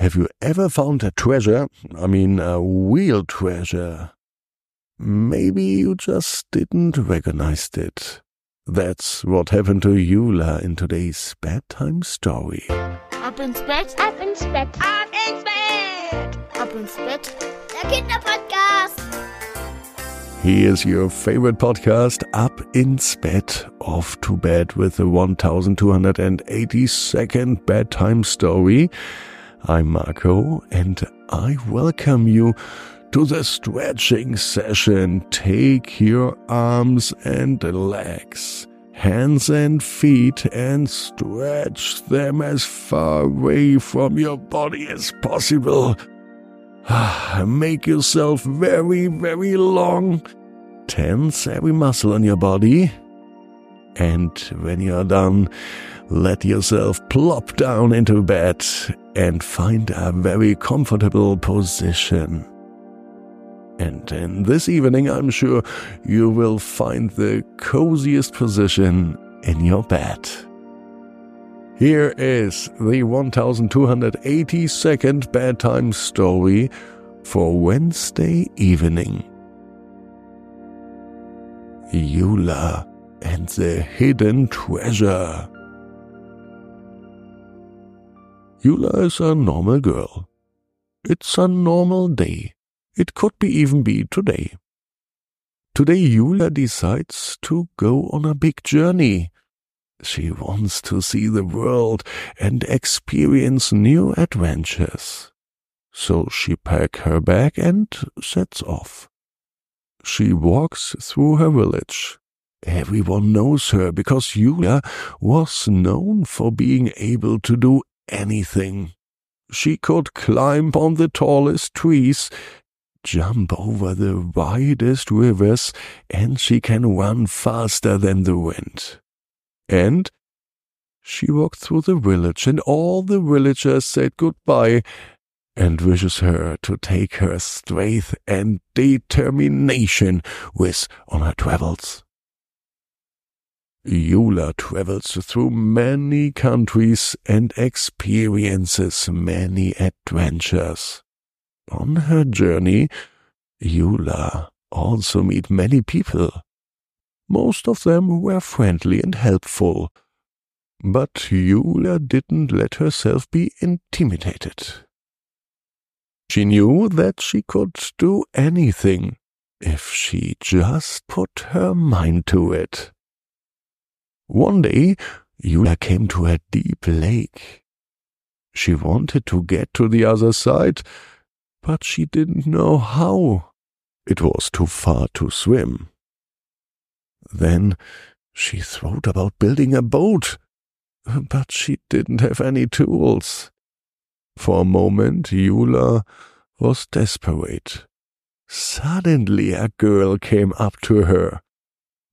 Have you ever found a treasure? I mean, a real treasure. Maybe you just didn't recognize it. That's what happened to Jula in today's bedtime story. Ab ins Bett, Ab ins Bett, ab ins Bett, ab ins Bett. der Kinderpodcast. Here's your favorite podcast, Ab ins Bett, off to bed with the 1282nd bedtime story. I'm Marco and I welcome you to the stretching session. Take your arms and legs, hands and feet and stretch them as far away from your body as possible. Ah, make yourself very, very long. Tense every muscle in your body. And when you're done, let yourself plop down into bed and find a very comfortable position. And in this evening, I'm sure you will find the coziest position in your bed. Here is the 1282nd bedtime story for Wednesday evening. Jula and the Hidden Treasure. Jula is a normal girl. It's a normal day. It could be even be today. Today Jula decides to go on a big journey. She wants to see the world and experience new adventures. So she packs her bag and sets off. She walks through her village. Everyone knows her because Jula was known for being able to do anything. She could climb on the tallest trees, jump over the widest rivers, and she can run faster than the wind. And she walked through the village, and all the villagers said goodbye and wishes her to take her strength and determination with on her travels. Jula travels through many countries and experiences many adventures. On her journey, Jula also meet many people. Most of them were friendly and helpful, but Jula didn't let herself be intimidated. She knew that she could do anything if she just put her mind to it. One day, Jula came to a deep lake. She wanted to get to the other side, but she didn't know how. It was too far to swim. Then she thought about building a boat, but she didn't have any tools. For a moment, Jula was desperate. Suddenly, a girl came up to her.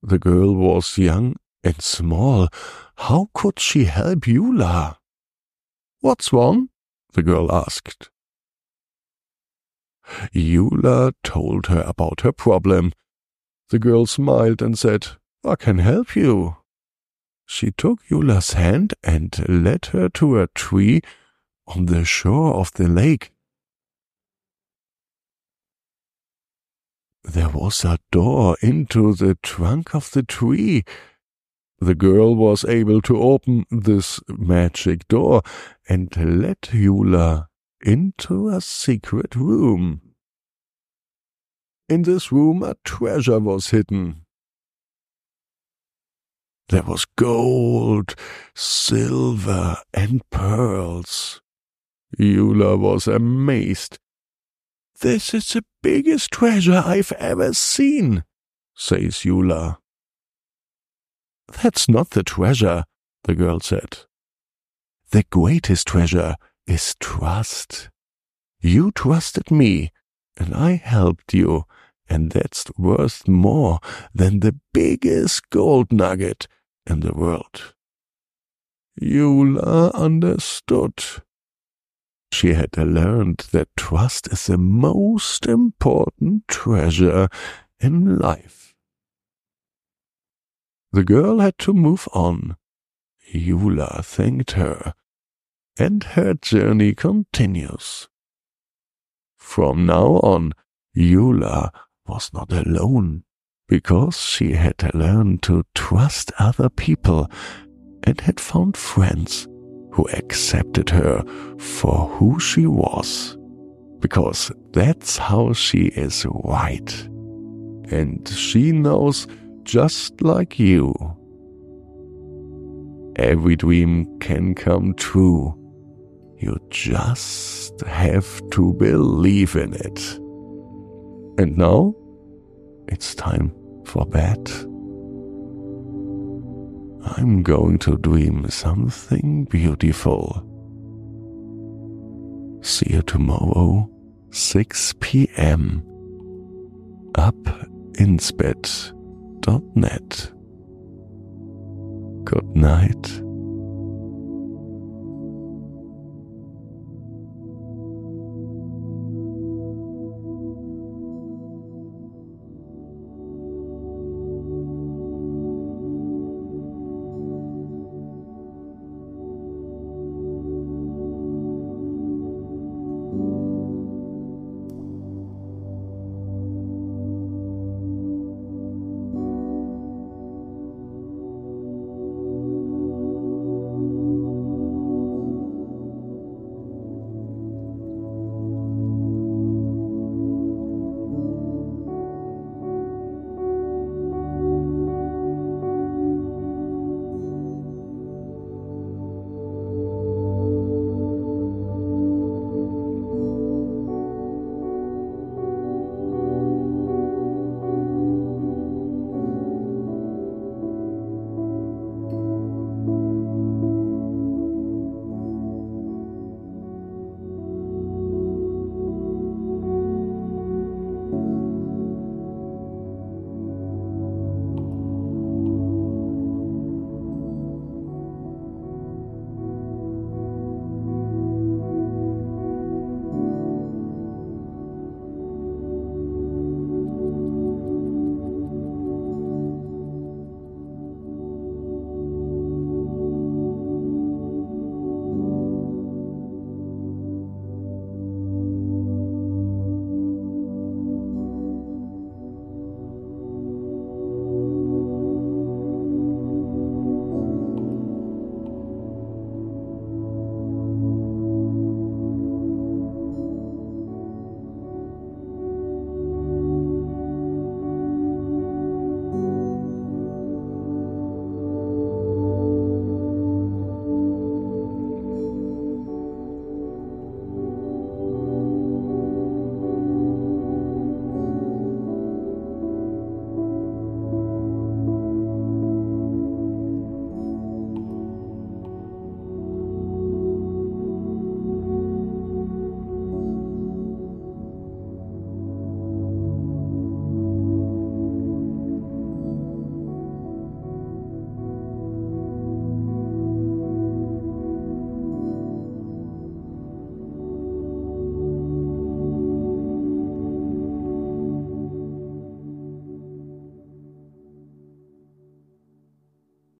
The girl was young and small. How could she help Jula? What's wrong? the girl asked. Jula told her about her problem. The girl smiled and said, I can help you. She took Jula's hand and led her to a tree on the shore of the lake. There was a door into the trunk of the tree. The girl was able to open this magic door and let Jula into a secret room. In this room a treasure was hidden. There was gold, silver, and pearls. Jula was amazed. This is the biggest treasure I've ever seen, says Jula. That's not the treasure, the girl said. The greatest treasure is trust. You trusted me, and I helped you, and that's worth more than the biggest gold nugget in the world. Jula understood. She had learned that trust is the most important treasure in life. The girl had to move on. Jula thanked her and her journey continues. From now on, Jula was not alone because she had learned to trust other people and had found friends who accepted her for who she was. Because that's how she is right. And she knows just like you. Every dream can come true. You just have to believe in it. And now it's time for bed. I'm going to dream something beautiful. See you tomorrow, 6 p.m. abinsbett.net. Good night